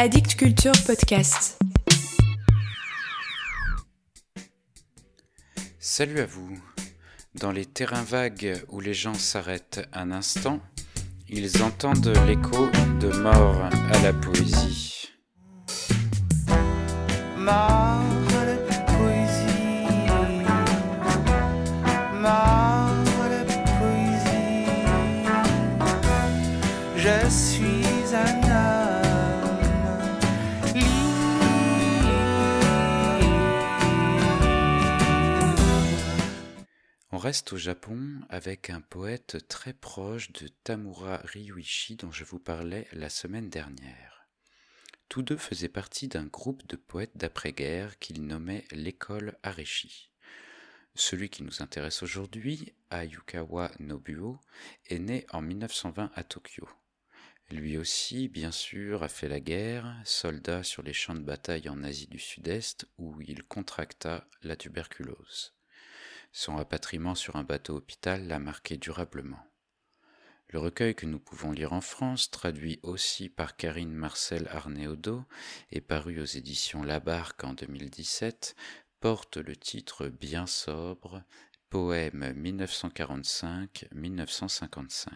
Addict Culture Podcast. Salut à vous. Dans les terrains vagues où les gens s'arrêtent un instant, ils entendent l'écho de mort à la poésie. Je On reste au Japon avec un poète très proche de Tamura Ryuichi dont je vous parlais la semaine dernière. Tous deux faisaient partie d'un groupe de poètes d'après-guerre qu'ils nommaient l'école Areshi. Celui qui nous intéresse aujourd'hui, Ayukawa Nobuo, est né en 1920 à Tokyo. Lui aussi, bien sûr, a fait la guerre, soldat sur les champs de bataille en Asie du Sud-Est où il contracta la tuberculose. Son rapatriement sur un bateau hôpital l'a marqué durablement. Le recueil que nous pouvons lire en France, traduit aussi par Karine Marcel Arnéodo et paru aux éditions Labarque en 2017, porte le titre bien sobre Poème 1945-1955.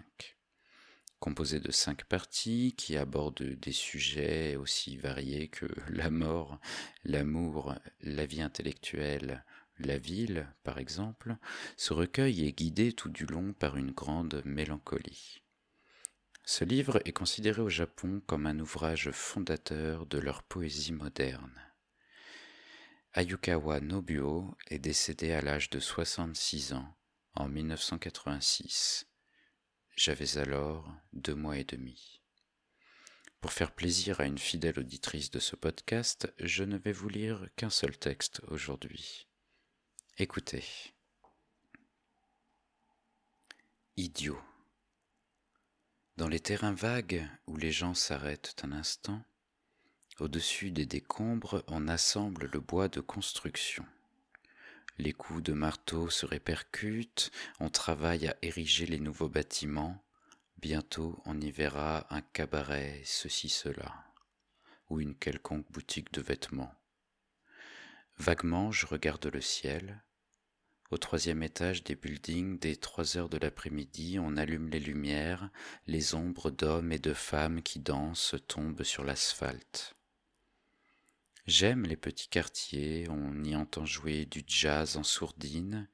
Composé de cinq parties qui abordent des sujets aussi variés que la mort, l'amour, la vie intellectuelle, la ville, par exemple, ce recueil est guidé tout du long par une grande mélancolie. Ce livre est considéré au Japon comme un ouvrage fondateur de leur poésie moderne. Ayukawa Nobuo est décédé à l'âge de 66 ans en 1986. J'avais alors deux mois et demi. Pour faire plaisir à une fidèle auditrice de ce podcast, je ne vais vous lire qu'un seul texte aujourd'hui. Écoutez. Idiot. Dans les terrains vagues où les gens s'arrêtent un instant, au-dessus des décombres, on assemble le bois de construction. Les coups de marteau se répercutent, on travaille à ériger les nouveaux bâtiments, bientôt on y verra un cabaret, ceci, cela, ou une quelconque boutique de vêtements. Vaguement, je regarde le ciel. Au troisième étage des buildings, dès trois heures de l'après-midi, on allume les lumières, les ombres d'hommes et de femmes qui dansent tombent sur l'asphalte. J'aime les petits quartiers, on y entend jouer du jazz en sourdine.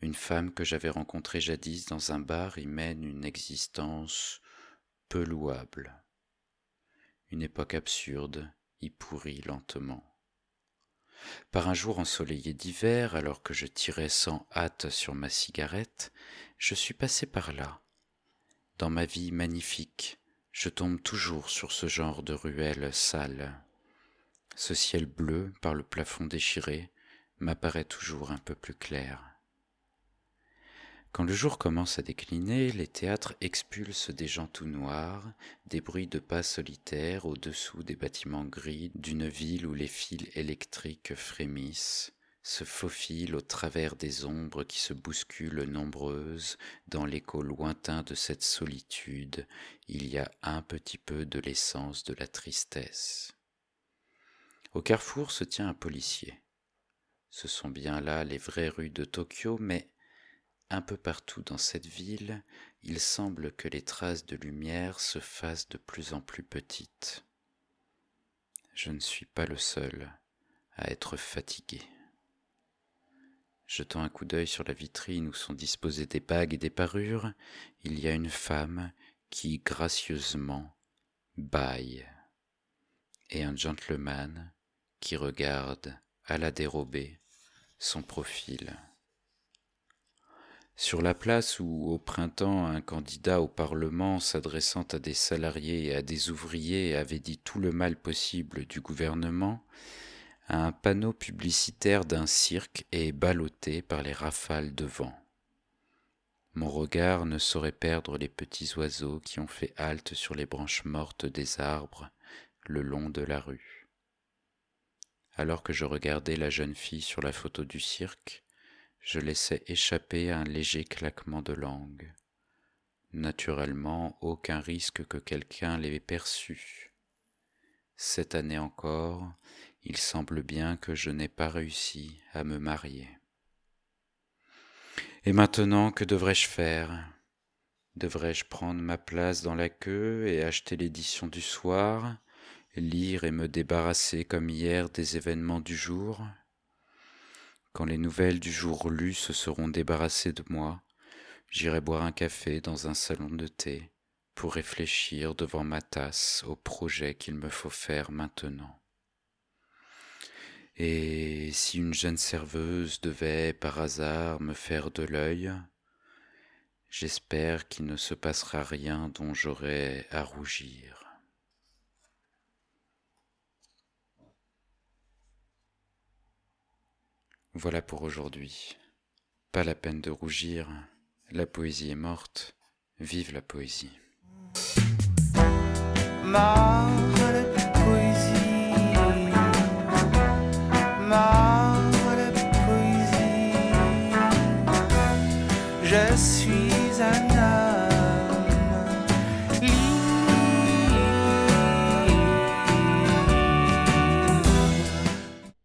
Une femme que j'avais rencontrée jadis dans un bar y mène une existence peu louable. Une époque absurde y pourrit lentement. Par un jour ensoleillé d'hiver, alors que je tirais sans hâte sur ma cigarette, je suis passé par là. Dans ma vie magnifique, je tombe toujours sur ce genre de ruelles sales. Ce ciel bleu, par le plafond déchiré, m'apparaît toujours un peu plus clair. Quand le jour commence à décliner, les théâtres expulsent des gens tout noirs, des bruits de pas solitaires au-dessous des bâtiments gris d'une ville où les fils électriques frémissent, se faufilent au travers des ombres qui se bousculent nombreuses dans l'écho lointain de cette solitude, il y a un petit peu de l'essence de la tristesse. Au carrefour se tient un policier. Ce sont bien là les vraies rues de Tokyo, mais un peu partout dans cette ville, il semble que les traces de lumière se fassent de plus en plus petites. Je ne suis pas le seul à être fatigué. Jetant un coup d'œil sur la vitrine où sont disposées des bagues et des parures, il y a une femme qui gracieusement baille, et un gentleman qui regarde à la dérobée son profil. Sur la place où, au printemps, un candidat au Parlement s'adressant à des salariés et à des ouvriers avait dit tout le mal possible du gouvernement, un panneau publicitaire d'un cirque est ballotté par les rafales de vent. Mon regard ne saurait perdre les petits oiseaux qui ont fait halte sur les branches mortes des arbres le long de la rue. Alors que je regardais la jeune fille sur la photo du cirque, je laissais échapper un léger claquement de langue. Naturellement, aucun risque que quelqu'un l'ait perçu. cette année encore, il semble bien que je n'ai pas réussi à me marier. Et maintenant, que devrais-je faire? Devrais-je prendre ma place dans la queue et acheter l'édition du soir, lire et me débarrasser comme hier des événements du jour? Quand les nouvelles du jour lues se seront débarrassées de moi, j'irai boire un café dans un salon de thé pour réfléchir devant ma tasse au projet qu'il me faut faire maintenant. Et si une jeune serveuse devait par hasard me faire de l'œil, j'espère qu'il ne se passera rien dont j'aurai à rougir. Voilà pour aujourd'hui. Pas la peine de rougir, la poésie est morte, vive la poésie. Je suis un.